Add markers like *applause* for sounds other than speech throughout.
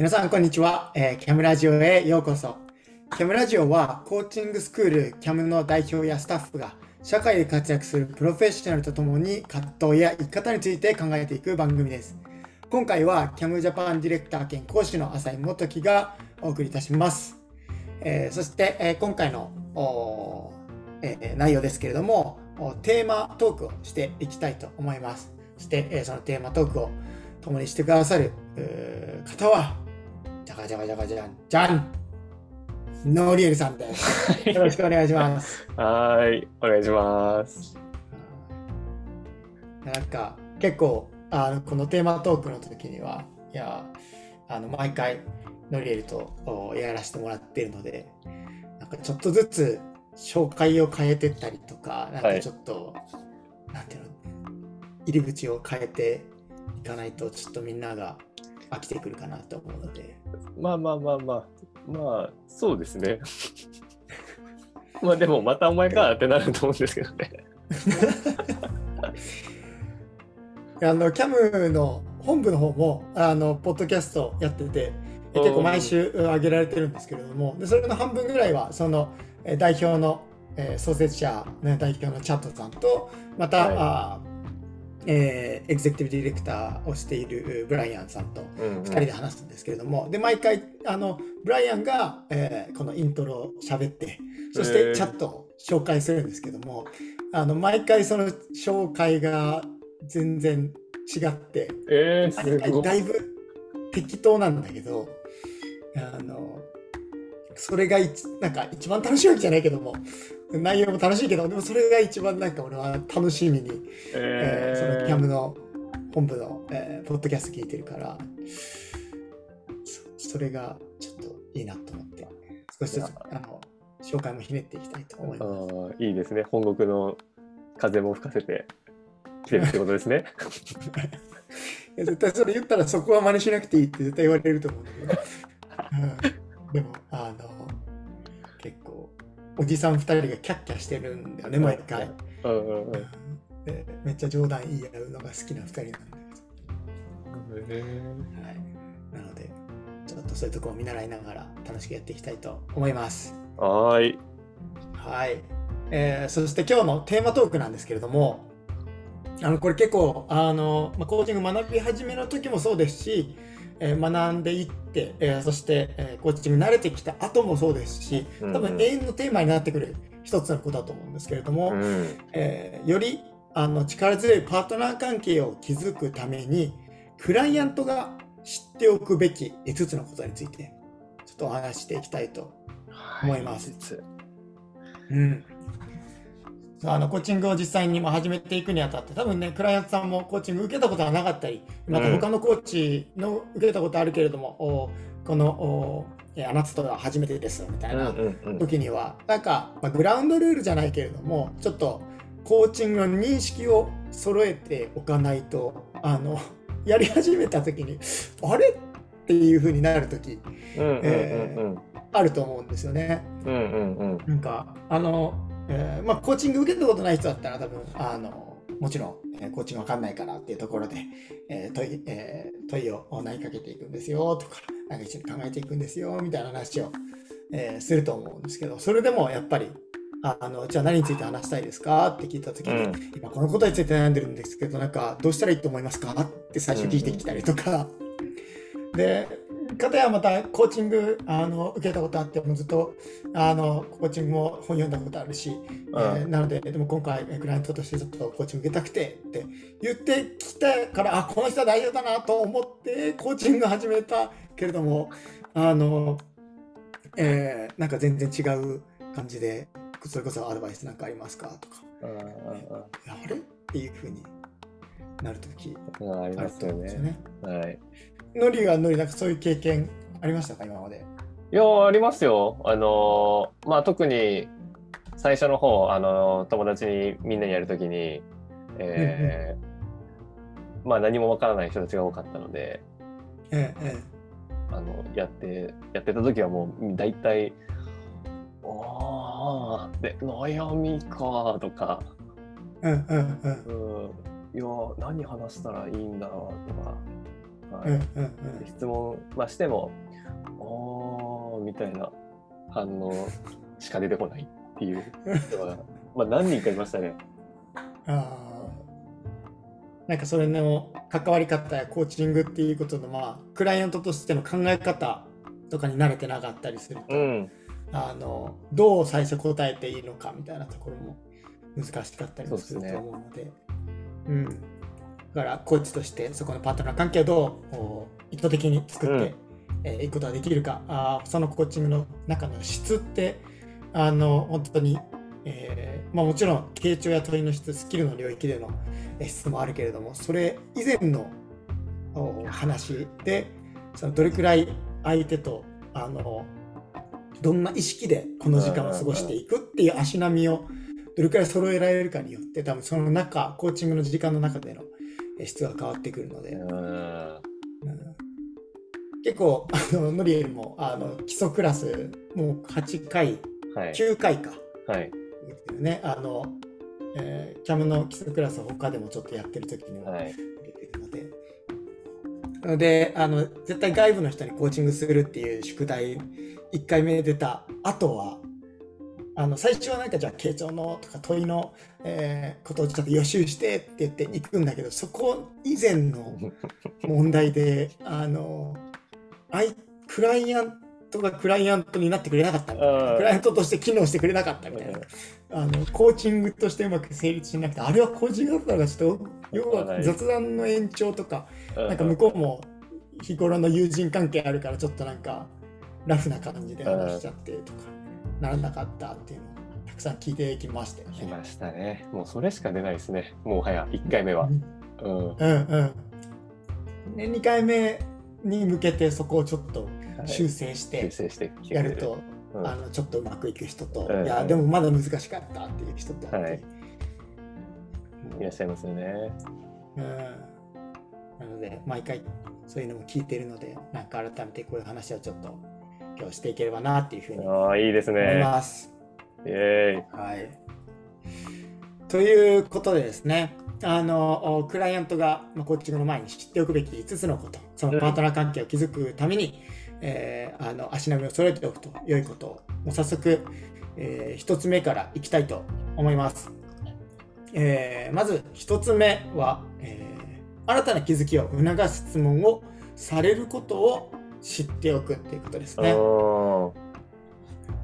皆さん、こんにちは、えー、キャムラジオへようこそ。キャムラジオは、コーチングスクールキャムの代表やスタッフが、社会で活躍するプロフェッショナルとともに、葛藤や生き方について考えていく番組です。今回は、キャムジャパンディレクター兼講師の浅井元樹がお送りいたします。えー、そして、えー、今回の、えー、内容ですけれども、テーマトークをしていきたいと思います。そして、えそのテーマトークを共にしてくださる方は、ゃがじゃがじゃがじゃんじゃんノーリエルさんです。よろしくお願いします。はい、お願いします。なんか結構あのこのテーマトークの時にはいやあの毎回ノリエルとやらせてもらってるのでなんかちょっとずつ紹介を変えてったりとかなんかちょっと、はい、なんていうの入り口を変えていかないとちょっとみんなが飽きてくるかなと思うので。まあまあまあまあ、まあ、そうですね。*laughs* まあでも、またお前かってなると思うんですけどね。*laughs* あのキャムの本部の方もあのポッドキャストやってて結構毎週上げられてるんですけれどもでそれの半分ぐらいはその代表の、えー、創設者、ね、代表のチャットさんとまた、はい、あえー、エグゼクティブディレクターをしているブライアンさんと2人で話すんですけれども、うんうん、で毎回あのブライアンが、えー、このイントロを喋ってそしてチャットを紹介するんですけども、あの毎回その紹介が全然違って、えー、だいぶ適当なんだけどあのそれがなんか一番楽しいわけじゃないけども内容も楽しいけどでもそれが一番なんか俺は楽しみに、えー、えー、そのキャムの本部の、えー、ポッドキャスト聞いてるからそれがちょっといいなと思って少しずつあの紹介もひねっていきたいと思います。いいですね。本国の風も吹かせてきてるってことですね。*laughs* 絶対それ言ったらそこは真似しなくていいって絶対言われると思うんだけど、うん、でもあのおじさん2人がキャッキャしてるんだよね毎回、うんうんうん。でめっちゃ冗談言い合うのが好きな2人なんで、はい、なのでちょっとそういうとこを見習いながら楽しくやっていきたいと思います。はい。はい、えー、そして今日のテーマトークなんですけれどもあのこれ結構あの、まあ、コーチング学び始めの時もそうですし、えー、学んでいって、えー、そして、えー、コーチング慣れてきた後もそうですし多分永遠のテーマになってくる一つのことだと思うんですけれども、うん、えー、よりあの力強いパートナー関係を築くためにクライアントが知っておくべき5つのことについてちょっとお話していきたいと思います。はい、うんあのコーチングを実際に始めていくにあたって多分ねクライアントさんもコーチング受けたことはなかったりまた他のコーチの受けたことあるけれども、うん、このあなたとは初めてですみたいな時には、うんうん、なんか、まあ、グラウンドルールじゃないけれどもちょっとコーチングの認識を揃えておかないとあの *laughs* やり始めた時にあれ？っていうふうになる時、あると思うんですよね。うんうんうん、なんかあのえー、まあ、コーチング受けたことない人だったら多分あのもちろん、えー、コーチングわかんないからっていうところで、えー、問いえー、問いを投げかけていくんですよとかなんか一緒に考えていくんですよみたいな話を、えー、すると思うんですけどそれでもやっぱりあのじゃあ何について話したいですか？って聞いた時に、うん、今このことについて悩んでるんですけどなんかどうしたらいいと思いますか？って最初聞いてきたりとか、うん、で方やまたコーチングあの受けたことあってもずっとあのコーチングも本読んだことあるし、えー、なのででも今回クライアントとしてちょっとコーチング受けたくてって言ってきたからあこの人は大丈夫だなと思ってコーチング始めたけれどもあの、えー、なんか全然違う感じでそれこそアドバイスなんかありますかとか。あれ？っていうふうになるときありますよね。はいノリはノリなんかそういう経験ありましたか？今まで。いやありますよ。あのまあ特に最初の方あの友達にみんなにやるときに、えー、まあ何もわからない人たちが多かったので、ええ、あのやってやってた時はもう大体「おーって悩みか」とか「うんうんうん、うん、いや何話したらいいんだろう」とか。はい。うんうんうん。質問、まあ、しても、おーみたいな反応しか出てこないっていう。人は、まあ、何人かいましたね。あー。なんかそれの関わり方やコーチングっていうことのまあクライアントとしての考え方とかに慣れてなかったりすると、うん、あのどう最初答えていいのかみたいなところも難しかったりもすると思うので。うん、だからコーチとしてそこのパートナー関係をどうお意図的に作って、いくことができるか。あーそのコーチングの中の質ってあの本当に、えーまあ、もちろん傾聴や問いの質スキルの領域でのえー質もあるけれどもそれ以前のお話でそのどれくらい相手とあのどんな意識でこの時間を過ごしていくっていう足並みをどれくらい揃えられるかによって多分その中コーチングの時間の中でのえー質が変わってくるので、うんうん結構あのノリエルもあの基礎クラスもう8回はい。9回か、はい。ねあの、えーキャムの基礎クラスを他でもちょっとやってる時にもはい。出てるので。なのであの絶対外部の人にコーチングするっていう宿題1回目出た後はあの最初はなんかじゃあ傾聴のとか問いの、えーことをちょっと予習してって言って行くんだけどそこ以前の問題で *laughs* あのアイクライアントがクライアントになってくれなかったクライアントとして機能してくれなかったみたいな。あのコーチングとしてうまく成立しなくてあれはコーチングだったのがちょっと要は雑談の延長とかなんか向こうも日頃の友人関係あるからちょっとなんかラフな感じで話しちゃってとかならなかったっていうのをたくさん聞いてきましたよね。来ましたね。もうそれしか出ないですね。もはや1回目は。うん。うんうん。で2回目に向けてそこをちょっとはい修正してやると、うんあのちょっとうまくいく人と、うんいやでもまだ難しかったっていう人と、はいいらっしゃいますよね。うん、なので毎回そういうのも聞いてるのでなんか改めてこういう話をちょっと今日していければなっていうふうに思いいですいね。ます。イェーイ。はい、ということでですねあのおクライアントが、まあ、コーチングの前に知っておくべき5つのことそのパートナー関係を築くために、えーあの足並みを揃えておくと良いことをもう早速、え1つ目からいきたいと思います。えーまず1つ目は、えー新たな気づきを促す質問をされることを知っておくということですね。お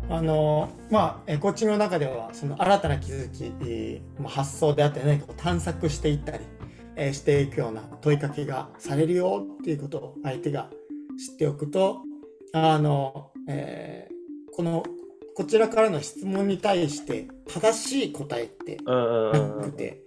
あのまあ、えーコーチングの中ではその新たな気づき、発想であったり何かを探索していったり、えーしていくような問いかけがされるよっていうことを相手が知っておくとあの、えーこのこちらからの質問に対して正しい答えってな。くて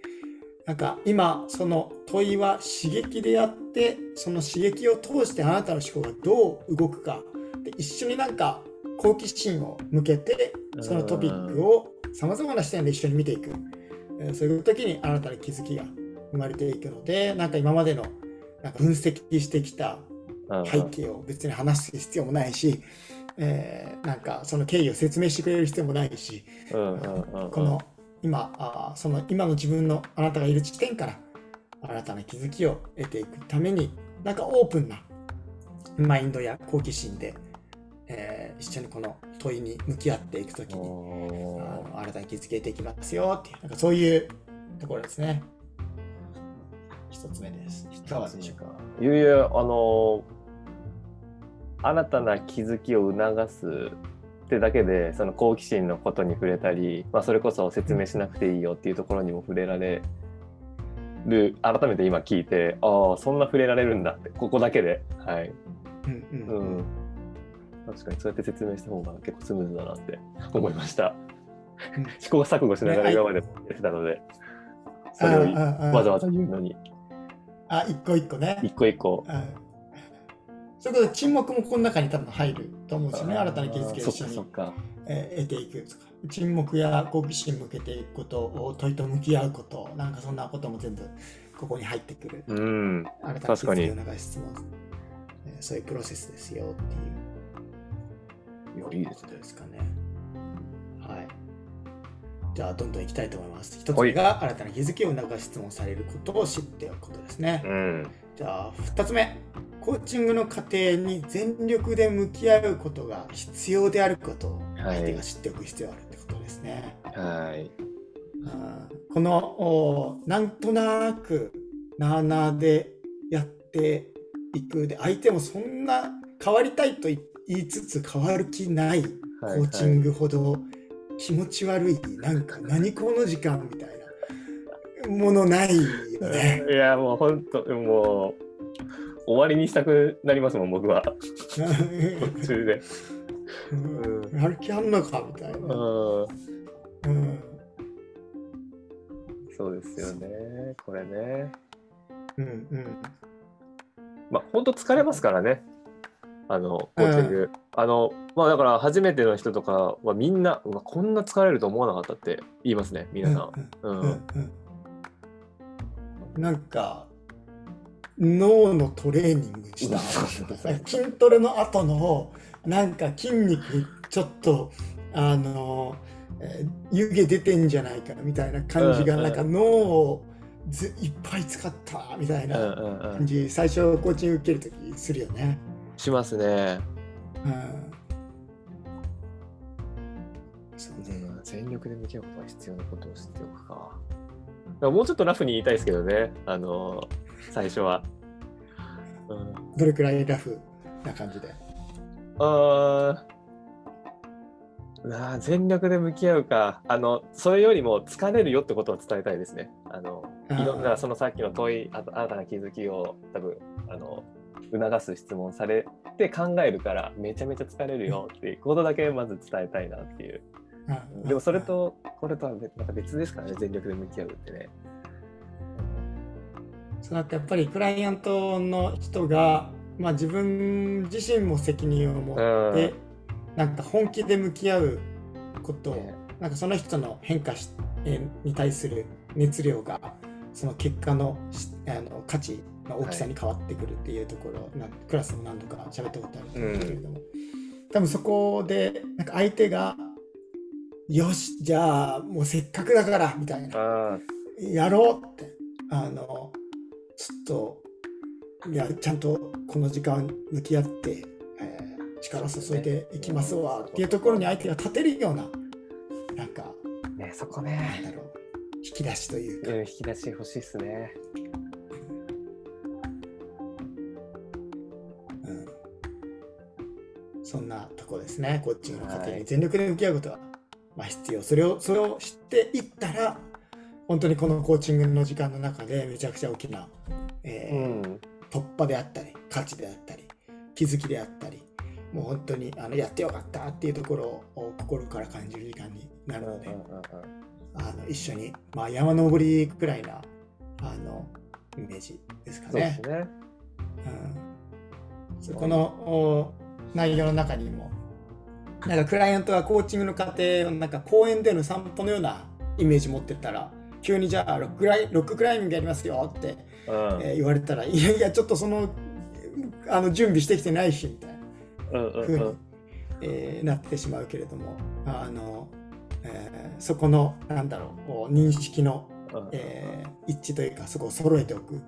なんか今その問いは刺激であってその刺激を通してあなたの思考がどう動くか。で一緒になんか好奇心を向けてそのトピックをさまざまな視点で一緒に見ていく、えーそういう時に新たな気づきが生まれていくのでなんか今までのなんか分析してきたうん。背景を別に話す必要もないし、えーなんかその経緯を説明してくれる必要もないし、この今あーその今の自分のあなたがいる地点から新たな気づきを得ていくためになんかオープンなマインドや好奇心で、えー一緒にこの問いに向き合っていくときにあおの新たな気づき得ていきますよっていうなんかそういうところですね。一つ目です。いかがでしょうか？いやいや、あの新たな気づきを促すってだけでその好奇心のことに触れたり、まあ、それこそ説明しなくていいよっていうところにも触れられる改めて今聞いてああそんな触れられるんだってここだけで。はい、うんうんううん。ん、確かにそうやって説明した方が結構スムーズだなって思いました。うん。試行錯誤しながらね今までもやってたのでそれをわざわざ言うのに。あ一個一個ね。一個一個。うん。そういうことで沈黙もこの中に多分入ると思うんですよね。新たな気づきを一緒にえー得ていくとか。沈黙や好奇心向けていくことを問いと向き合うことなんかそんなことも全部ここに入ってくる。うん。新たな気づきを流す質問、えーそういうプロセスですよっていう。いやいいですことですかね。はい。じゃあどんどんいきたいと思います。一つ目が新たな気づきを促す質問されることを知っておくことですね。うんじゃあ2つ目。コーチングの過程に全力で向き合うことが必要であることを相手が知っておく必要があるってことですね。はい。うんこのおなんとなくなあなあでやっていく。で相手もそんな変わりたいと言いつつ変わる気ないコはい。ーチングほど気持ち悪い、なんか何この時間みたいなものないよね。いや、もう本当、もう、終わりにしたくなりますもん、僕は。途中で。うんやる気あんのかみたいな。うん。うんそうですよね。これね。うんうんまあ、本当疲れますからね。あの、コーチング。あの、まあ、だから、初めての人とかはみんな、こんな疲れると思わなかったって言いますね、皆さんうんなんか脳のトレーニングした筋トレの後のなんか筋肉ちょっとあの、えー湯気出てんじゃないかみたいな感じがうんうんなんか脳をずいっぱい使ったみたいうんなうんうん。感じ最初コーチング受けるときするよね。しますね。うんそ全力で向き合うことが必要なことを知っておくか。もうちょっとラフに言いたいですけどね、あの、最初は。うん、どれくらいラフな感じで？あーなあ全力で向き合うか。あの、それよりも疲れるよってことを伝えたいですね。あの、いろんな、そのさっきの問い、あと新たな気づきを多分、あの、促す質問されて考えるから、めちゃめちゃ疲れるよっていうことだけまず伝えたいなっていう。うん。でもそれとこれとは別また別ですからね、全力で向き合うってね。そうなんかやっぱりクライアントの人が、まあ、自分自身も責任を持って、なんか本気で向き合うことを、ね。なんかその人の変化しえーに対する熱量がその結果のしあの価値の大きさに変わってくるっていうところ、なんクラスも何度か喋ったことあるんですけれども、多分そこでなんか相手がよしじゃあもうせっかくだからみたいな。あやろうって。あのちょっといやちゃんとこの時間向き合って、えー力注いでいきますわっていうところに相手が立てるようななんかあ、ね、そこなんね、だろう引き出しというか、うん、引き出し欲しいっすね。うん、そんなとこですねコーチングの過程はい。に全力で向き合うことは、まあ、必要それをそれを知っていったら本当にこのコーチングの時間の中でめちゃくちゃ大きな、えうーん。突破であったり価値であったり気づきであったりもう本当にあのやってよかったっていうところを心から感じる時間になるので、あの一緒に、まあ、山登りくらいなあのイメージですかねそ。ね。うん、そこのお内容の中にもなんかクライアントがコーチングの過程をなんか公園での散歩のようなイメージ持ってったら急にじゃあロッククライロッククライミングやりますよってうん。えー言われたら、いやいや、ちょっとそのあの準備してきてないしみたいなうんうに、うん。えーなってしまうけれども、あのえーそこの、なんだろう、こう認識の、うんえー一致というか、そこを揃えておく、うん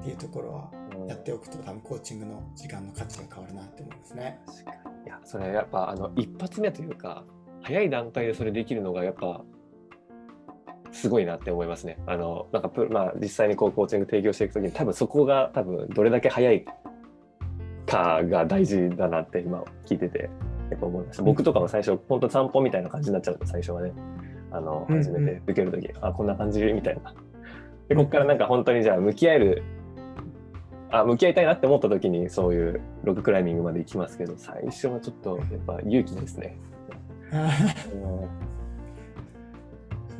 っていうところはうんやっておくと、多分コーチングの時間の価値が変わるなって思いますね。いや、それやっぱ、あの、一発目というか、早い段階でそれできるのが、やっぱ、すごいなって思いますね。あの、なんかプ、まあ、実際にこう、コーチング提供していくときに、多分そこが、多分、どれだけ早いかが大事だなって今聞いてて、やっぱ思いました。僕とかも最初、本当散歩みたいな感じになっちゃうと、最初はね、あの、うんうん初めて受けるとき、あ、こんな感じみたいな。で、ここからなんか本当にじゃあ、向き合える、あ、向き合いたいなって思ったときに、そういうロッククライミングまで行きますけど、最初はちょっと、やっぱ勇気ですね。うん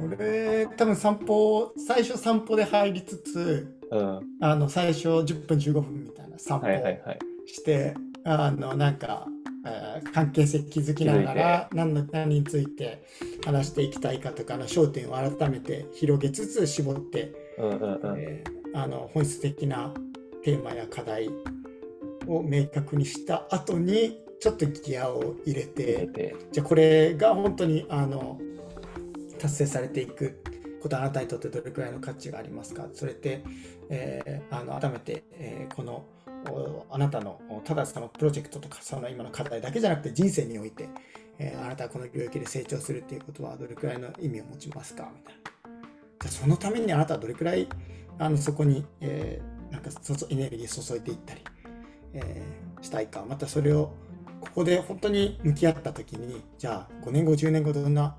それ、多分散歩、最初散歩で入りつつ、うん。あの最初10分15分みたいな散歩はいはいはい。して、あのなんか、えー関係性築きながら何の何について話していきたいかとかの焦点を改めて広げつつ絞って、うんうんうん。えーあの本質的なテーマや課題を明確にした後にちょっとギアを入れ入れてて。じゃあこれが本当にあの達成されていくことあなたにとってどれくらいの価値がありますか？それって、えー、あの改めて、えー、このあなたのただそのプロジェクトとかその今の課題だけじゃなくて人生において、えー、あなたはこの領域で成長するっていうことはどれくらいの意味を持ちますか？みたいな。そのためにあなたはどれくらいあのそこに、えー、なんかエネルギー注いでいったり、えー、したいか、またそれをここで本当に向き合った時に、じゃあ5年後、10年後どんな、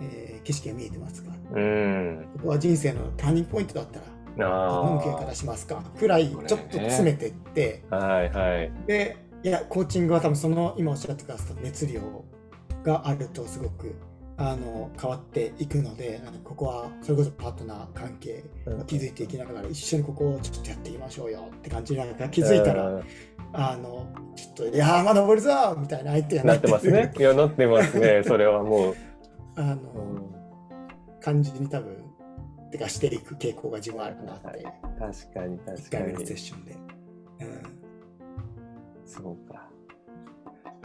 えー、景色が見えてますか、うん、ここは人生のターニングポイントだったら、どの向き合い方しますか？くらいちょっと詰めていって、ね、はいはい、でいやコーチングは多分その今おっしゃってくださった熱量があるとすごくあの変わっていくのでここはそれこそパートナー関係を築いていきながら一緒にここをちょっとやっていきましょうよって感じなん。か気づいたら、あのちょっと「いやまだ登るぞ!」みたいな相手がなってますね。*laughs* いやなってますね。*laughs* それはもう。あの、うん、感じに多分てかしていく傾向が自分あるなって、はい、確かに確かに。1回目のセッションで、うん、そうか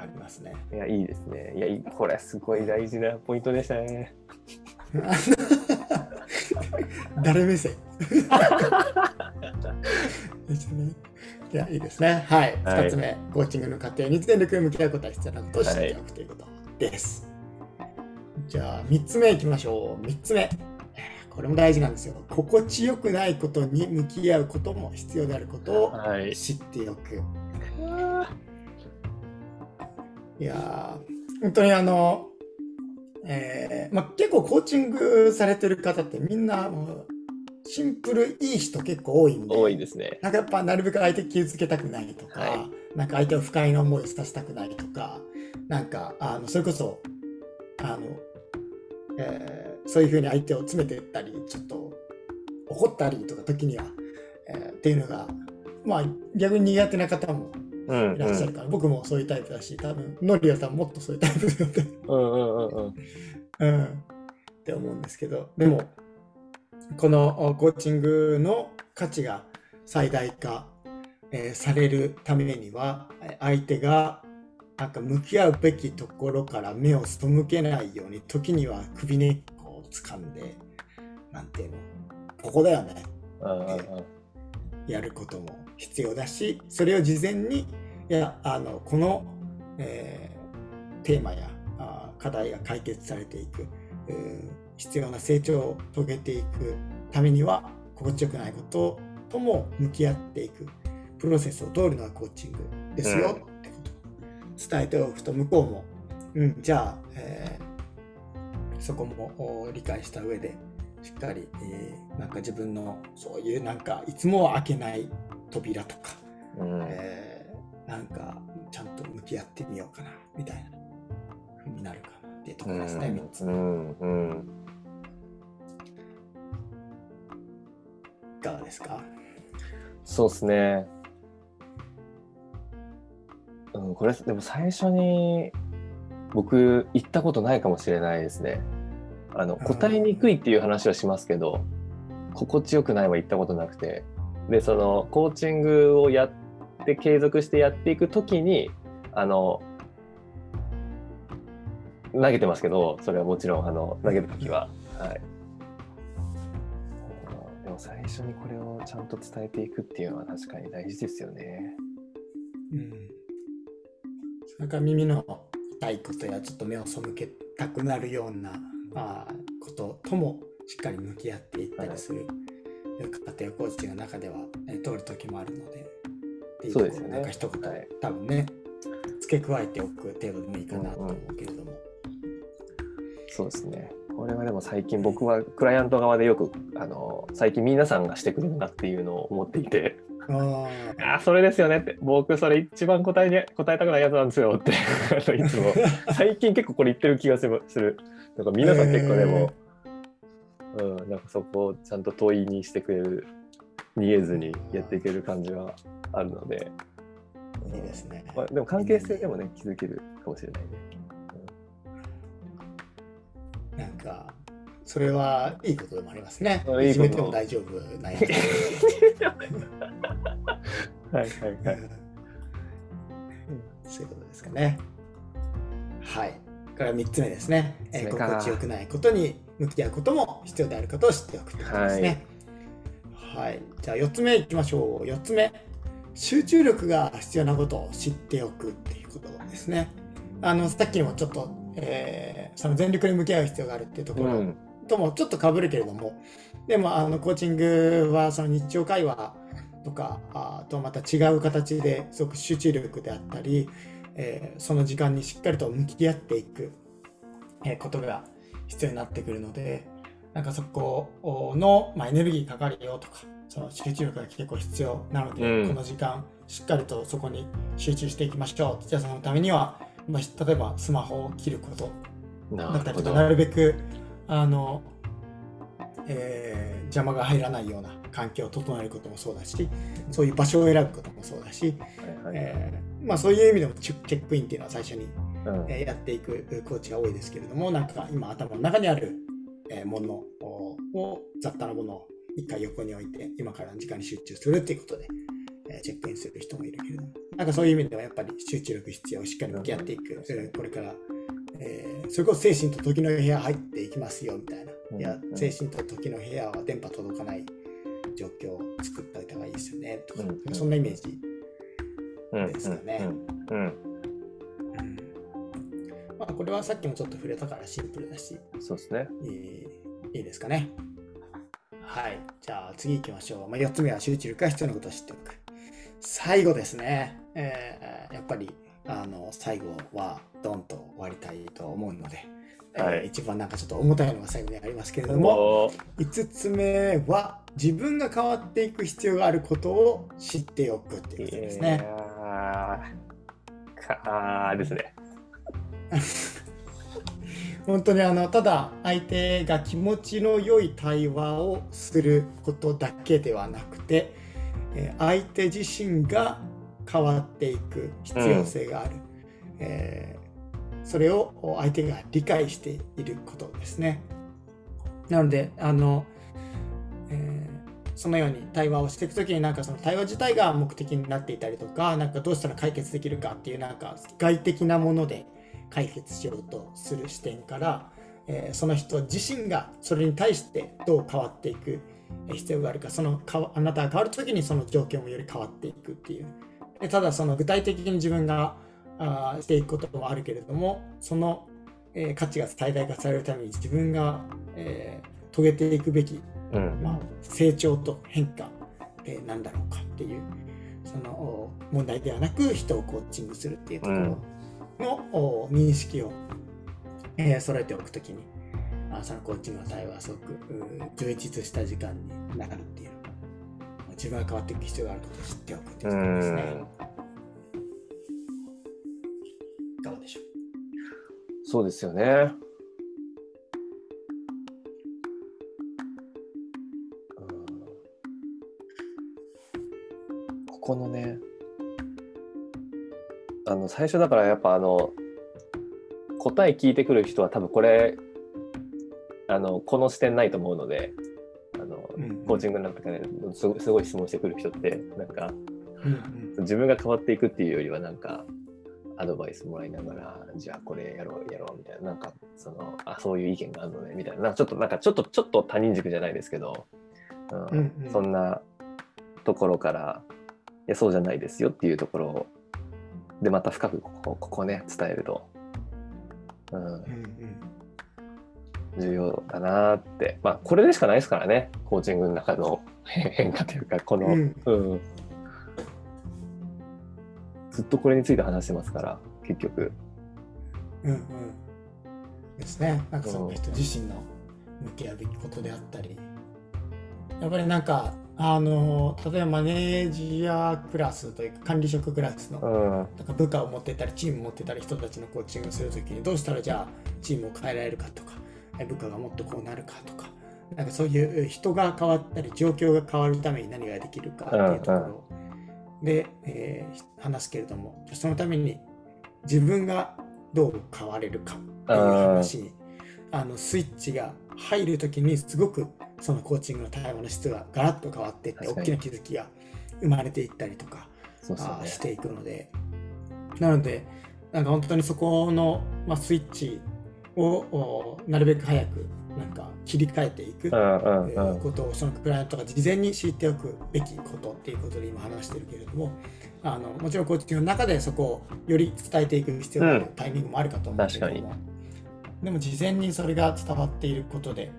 ありますね。いやいいですね。いやこれすごい大事なポイントでしたね。*laughs* 誰目線？いやいいですね。はい、はい、2つ目。コーチングの過程に全力向き合うことは必要なことを知っておくということ。です、はい、じゃあ3つ目いきましょう。3つ目。これも大事なんですよ。心地よくないことに向き合うことも必要であることを知っておく。はい、いや本当にあの、えーまあ、結構コーチングされてる方ってみんなもうシンプルいい人結構多いんで、多いですね。なんかやっぱなるべく相手傷つけたくないとか、はい、なんか相手を不快な思いをさせたくないとか、なんかあのそれこそ、あの、えーそういうふうに相手を詰めていったり、ちょっと怒ったりとか時には、えー、っていうのが、まあ逆に苦手な方もいらっしゃるから、うんうん、僕もそういうタイプだし、多分ノリアさんもっとそういうタイプだってうんうんうんうん。うん。って思うんですけど、でも、このコーチングの価値が最大化、えー、されるためには、相手がなんか向き合うべきところから目を背けないように、時には首根っ掴んで、なんていうの、ここだよね。やることも必要だし、それを事前に、いや、あの、この、えー、テーマやあ課題が解決されていく、必要な成長を遂げていくためには、心地よくないこととも向き合っていくプロセスを通るのがコーチングですよ、ってこと。を伝えておくと向こうも、うん、じゃあ、えーそこも理解した上でしっかり、えー、なんか自分のそういうなんかいつも開けない扉とか、うん、えー、なんかちゃんと向き合ってみようかなみたいなふうになるかなっていうところですね、うん、3つ目。うんうん、いかがですか？そうですね。うん、これでも最初に僕行ったことないかもしれないですね。あの答えにくいっていう話はしますけど、心地よくないは言ったことなくてでそのコーチングをやって継続してやっていく時にあの投げてますけどそれはもちろんあの投げる時は。はいでも最初にこれをちゃんと伝えていくっていうのは確かに大事ですよね。うん。なんか耳の痛いことやちょっと目を背けたくなるようなまあことともしっかり向き合っていったりする家庭コーチの中では、ね、通る時もあるのでっていうところ、ね、なんか一言、はい、多分ね付け加えておく程度でもいいかなと思うけれども、うんうん、そうですね。これはでも最近僕はクライアント側でよくあの最近皆さんがしてくれるなっていうのを思っていて。ああそれですよねって。僕それ一番答えに答えたくないやつなんですよって。*laughs* いつも。最近結構これ言ってる気がするなんか皆さん結構でも、えー、うん、なんかそこをちゃんと問いにしてくれる逃げずにやっていける感じはあるのでいいですね、まあ、でも関係性でもね気づけるかもしれないね、うん、なんかそれはいいことでもありますね。いじめても大丈夫なやつ。*laughs* はいはいはい。そういうことですかね。はい。から3つ目ですね。えー、心地よくないことに向き合うことも必要であることを知っておくということですね。はい、じゃあ4つ目いきましょう。4つ目、集中力が必要なことを知っておくっていうことですね。あのさっきもちょっと、えー、その全力に向き合う必要があるっていうところともちょっとかぶるけれども、でもあのコーチングはその日常会話とかあとまた違う形ですごく集中力であったり、えー、その時間にしっかりと向き合っていく、えー、ことが必要になってくるのでなんかそこの、まあ、エネルギーかかるよとかその集中力が結構必要なので、うん、この時間しっかりとそこに集中していきましょうじゃあそのためには、まあ、例えばスマホを切ることだったりとかなるべくあの、えー、邪魔が入らないような環境を整えることもそうだしそういう場所を選ぶこともそうだし、はいはい、えー、まあ、そういう意味でもチェックインっていうのは最初に、うん、えー、やっていくコーチが多いですけれどもなんか今頭の中にある、えものを雑多なものを一回横に置いて今からの時間に集中するっていうことで、えチェックインする人もいるけれどもなんかそういう意味ではやっぱり集中力必要しっかり向き合っていく、うん、これから、えー、それこそ精神と時の部屋入っていきますよみたいな、いや精神と時の部屋は電波届かない状況を作っておいた方がいいですよねとか、うん。うん、そんなイメージですよね。まあ、これはさっきもちょっと触れたからシンプルだし、そうですね。いいいいですかね。はい。じゃあ次行きましょう。まあ、4つ目は集中力が必要なことを知っておく。最後ですね。えー、やっぱりあの最後はドンと終わりたいと思うので、はい、えー、一番なんかちょっと重たいのが最後にありますけれども、5つ目は自分が変わっていく必要があることを知っておくっていうことですね。ああですね。*laughs* 本当にあのただ相手が気持ちの良い対話をすることだけではなくて相手自身が変わっていく必要性がある、うん、えー、それを相手が理解していることですね。なのであの、えー、そのように対話をしていく時になんかその対話自体が目的になっていたりとかなんかどうしたら解決できるかっていうなんか外的なもので解決しようとする視点から、えー、その人自身がそれに対してどう変わっていく必要があるかそのかあなたが変わる時にその状況もより変わっていくっていう。でただその具体的に自分があしていくこともあるけれどもその、えー、価値が最大化されるために自分が、えー、遂げていくべき、うん、まあ、成長と変化って何だろうかっていうその問題ではなく人をコーチングするっていうところの認識を、えー、揃えておくときに、あそのコーチングの対話はすごく充実した時間になるっていう自分が変わっていく必要があることを知っておくっていうところですね。いかがでしょう？そうですよね。ここのねあの最初だからやっぱあの答え聞いてくる人は多分これあのこの視点ないと思うのであの、うん、コーチングなんかねすごすごい質問してくる人ってなんか、うんうん、自分が変わっていくっていうよりはなんかアドバイスもらいながらじゃあこれやろうやろうみたいななんかそのあそういう意見があるのねみたいな。なんかちょっとなんかちょっとちょっと他人軸じゃないですけど、うん、うんうん、そんなところからいやそうじゃないですよっていうところをでまた深くここここね伝えると、うん、うんうん。重要だなって、まあ、これでしかないですからね、コーチングの中の *laughs* 変化というか、この、うん、うん、ずっとこれについて話してますから、結局。うんうん。ですね。なんかその人自身の向き合うべきことであったり、やっぱりなんか、あの例えばマネージャークラスというか管理職クラスの、うん、なんか部下を持ってたりチームを持ってたり人たちのコーチングをするときにどうしたらじゃあチームを変えられるかとか部下がもっとこうなるかとかなんかそういう人が変わったり状況が変わるために何ができるかっていうところ。で、えー、話すけれどもそのために自分がどう変われるかっていう話にあのスイッチが入る時にすごくそのコーチングの対話の質がガラッと変わっていって大きな気づきが生まれていったりとか、ね、していくので。なのでなんか本当にそこの、まあ、スイッチをなるべく早くなんか切り替えていく、ことをそのクライアントが事前に知っておくべきことっていうことで今話してるけれどもあのもちろんコーチングの中でそこをより伝えていく必要があるタイミングもあるかと思うんだけれども、でも事前にそれが伝わっていることで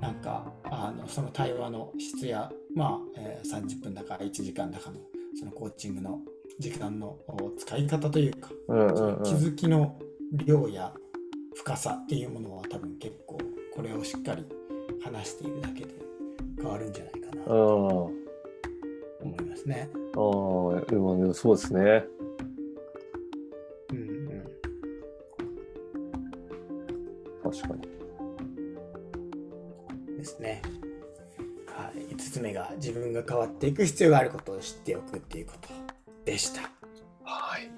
なんかあのその対話の質や、まあえー30分だか1時間だかのそのコーチングの時間のお使い方というか、うんうんうん。気づきの量や深さっていうものは多分結構これをしっかり話しているだけで変わるんじゃないかなとうん。思いますね。ああ、でもそうですね。わっていく必要があることを知っておくっていうことでした。はい。はい。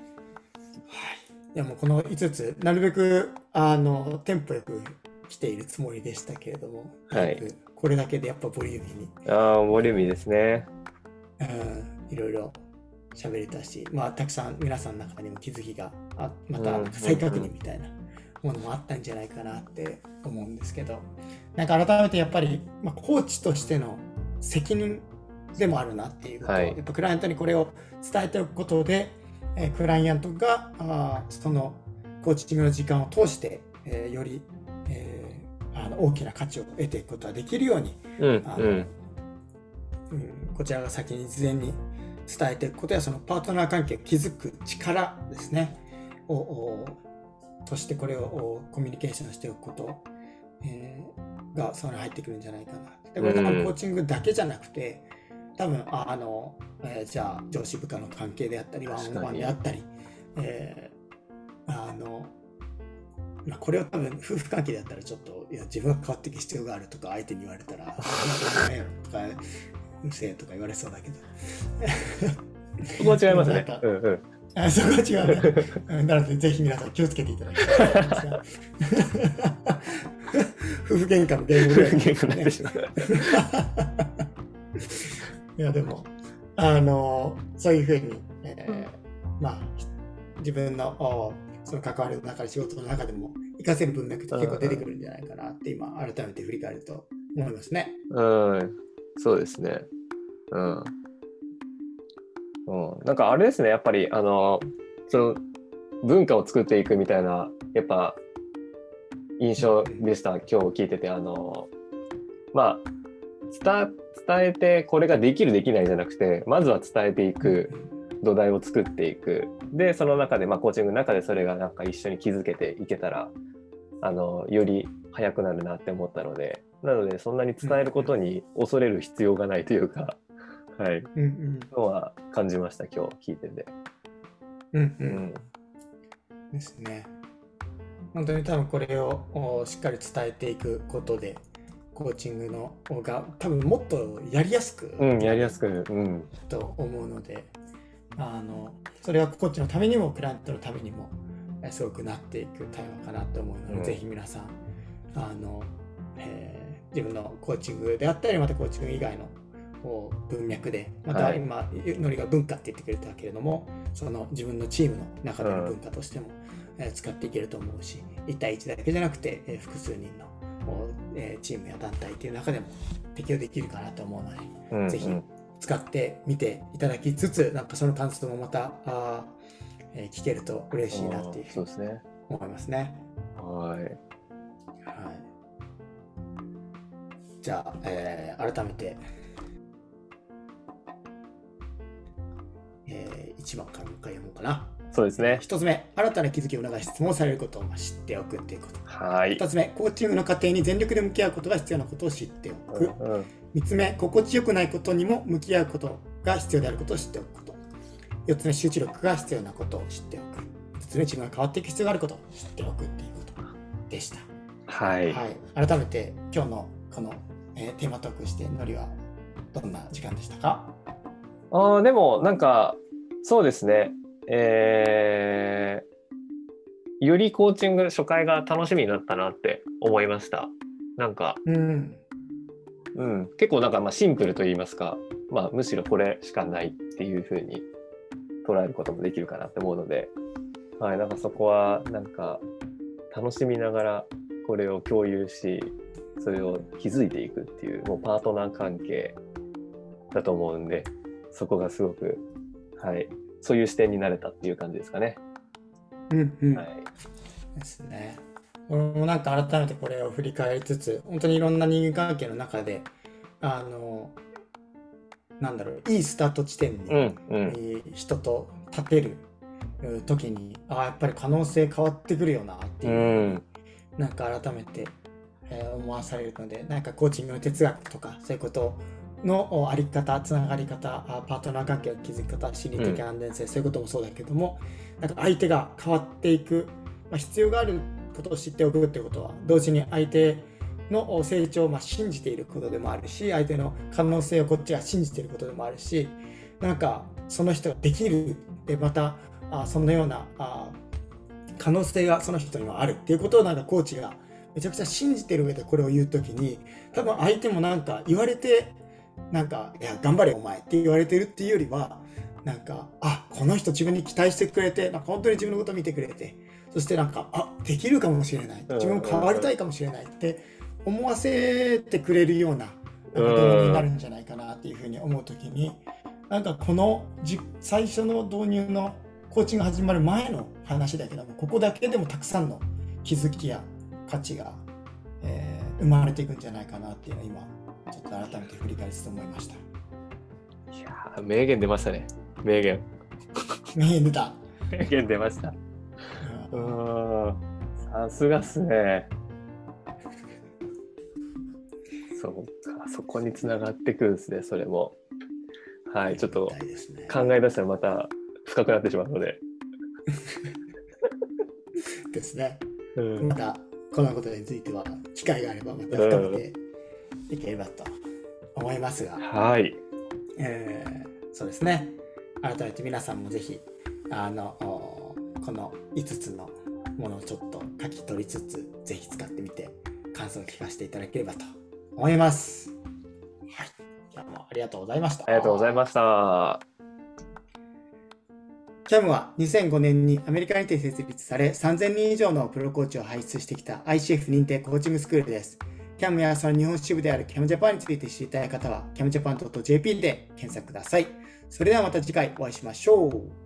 でもこの5つなるべくあのテンポよく来ているつもりでしたけれども、はいこれだけでやっぱボリューミーにああ、ボリューミーですね。うんいろいろ喋れたし、まあ、たくさん皆さんの中にも気づきがあまた再確認みたいなものもあったんじゃないかなって思うんですけどなんか改めてやっぱり、まあ、コーチとしての責任でもあるなっていうこと、はい。やっぱクライアントにこれを伝えておくことで、えークライアントがあーそのコーチングの時間を通して、えーより、えーあの大きな価値を得ていくことができるようにうんあのうん。うん、こちらが先に事前に伝えていくことやそのパートナー関係を築く力ですね。をおとしてこれをおコミュニケーションしておくこと、えーがそこに入ってくるんじゃないかな。でこれ多うん。分コーチングだけじゃなくて多分ああの、えーじゃあ上司部下の関係であったりワンオンワンであったり、えーあのまあ、これを多分夫婦関係だったらちょっといや自分が変わっていく必要があるとか相手に言われたら何やろとかうるせえとか言われそうだけどそこは違いますねなんか。うんうん。あそこは違うねうんなのでぜひ皆さん気をつけていただきたいと思いますが *laughs* 夫婦喧嘩の原因ぐらい喧嘩になってしまう。いやでもあのそういうふうに、えーまあ自分のおその関わる中で仕事の中でも活かせる文脈って結構出てくるんじゃないかなって今改めて振り返ると思いますね。うん、そうですね。うん。うん、なんかあれですね、やっぱり、あの、その文化を作っていくみたいな、やっぱ、印象でした、今日聞いてて、あの、まあ、伝伝えて、これができる、できないじゃなくて、まずは伝えていく、土台を作っていく。で、その中で、まあ、コーチングの中でそれがなんか一緒に気づけていけたら、あの、より早くなるなって思ったので、なので、そんなに伝えることに恐れる必要がないというか、はい、うんうんのは感じました、今日聞いてて。うんううんん。ですね。本当に多分これをおしっかり伝えていくことでコーチングのが多分もっとやりやすくうん、やりやすく、うん。と思うのであのそれはコーチのためにもクライアントのためにもえすごくなっていく対話かなと思うので、うんぜひ皆さんあの、えー自分のコーチングであったりまたコーチング以外の文脈でまたはい今、のりが文化って言ってくれたけれどもその自分のチームの中での文化としても、えー使っていけると思うし1対1だけじゃなくて、えー複数人の、えーチームや団体っていう中でも適用できるかなと思うのでうん、ぜひうん使ってみていただきつつなんかその感想もまたあー、えー聞けると嬉しいなっていうそうですね。思いますね。はい。はい、じゃあ、えー改めて、え1番からもう一回読もうかな。そうですね。1つ目、新たな気づきを促し質問されることを知っておくっていうこと。はい。2つ目、コーチングの過程に全力で向き合うことが必要なことを知っておく。うんうん3つ目、心地よくないことにも向き合うことが必要であることを知っておくこと。4つ目、集中力が必要なことを知っておく。5つ目、自分が変わっていく必要があることを知っておくっていうことでした。はい。はい、改めて今日のこの、えーテーマトークしてのりはどんな時間でしたか？あーでもなんかそうですねえーよりコーチング初回が楽しみになったなって思いました。なんか、うん。うん、結構なんかまあシンプルと言いますか、まあ、むしろこれしかないっていうふうに捉えることもできるかなって思うので、はい、なんかそこはなんか楽しみながらこれを共有しそれを築いていくっていう、もうパートナー関係だと思うんで、そこがすごく、はい、そういう視点になれたっていう感じですかね。うんうん。はい。ですね。俺もなんか改めてこれを振り返りつつ、本当にいろんな人間関係の中で、あの、なんだろう、いいスタート地点に、うんうん。えー人と立てるう時に、ああ、やっぱり可能性変わってくるよなってういう、ん。なんか改めて、えー思わされるので、なんかコーチングの哲学とか、そういうことのおあり方、つながり方、あパートナー関係の築き方、心理的安全性、そういうこともそうだけども、なんか相手が変わっていく、まあ、必要があることを知っておくっていうことは、同時に相手の成長をまあ信じていることでもあるし、相手の可能性をこっちが信じていることでもあるし、なんかその人ができるでまたあそのようなあ可能性がその人にはあるっていうことをなんかコーチがめちゃくちゃ信じてる上でこれを言うときに多分相手もなんか言われてなんかいや頑張れお前って言われてるっていうよりはなんかあこの人自分に期待してくれてなんか本当に自分のことを見てくれてそしてなんかあできるかもしれない自分も変わりたいかもしれないって思わせてくれるようななんか動画になるんじゃないかなっていうふうに思うときになんかこのじ最初の導入のコーチングが始まる前の話だけどもここだけでもたくさんの気づきや価値が、えー生まれていくんじゃないかなっていうのを今ちょっと改めて振り返りつつ思いました。いやー名言出ましたね。名言。名言出た。名言出ました。うーん。さすがっすね。そうか、そこにつながってくるんですね、それも。はい、ちょっと考え出したらまた深くなってしまうので。*laughs* ですね。うんまたこのことについては機会があればまた深めていければと思いますが、はい。えーそうですね。改めて皆さんもぜひあのおこの5つのものをちょっと書き取りつつぜひ使ってみて感想を聞かせていただければと思います。はい。今日もありがとうございました。ありがとうございました。キャムは2005年にアメリカにて設立され3000人以上のプロコーチを輩出してきた ICF 認定コーチングスクールです。キャムやその日本支部であるキャムジャパンについて知りたい方は camjapan.jp で検索ください。それではまた次回お会いしましょう。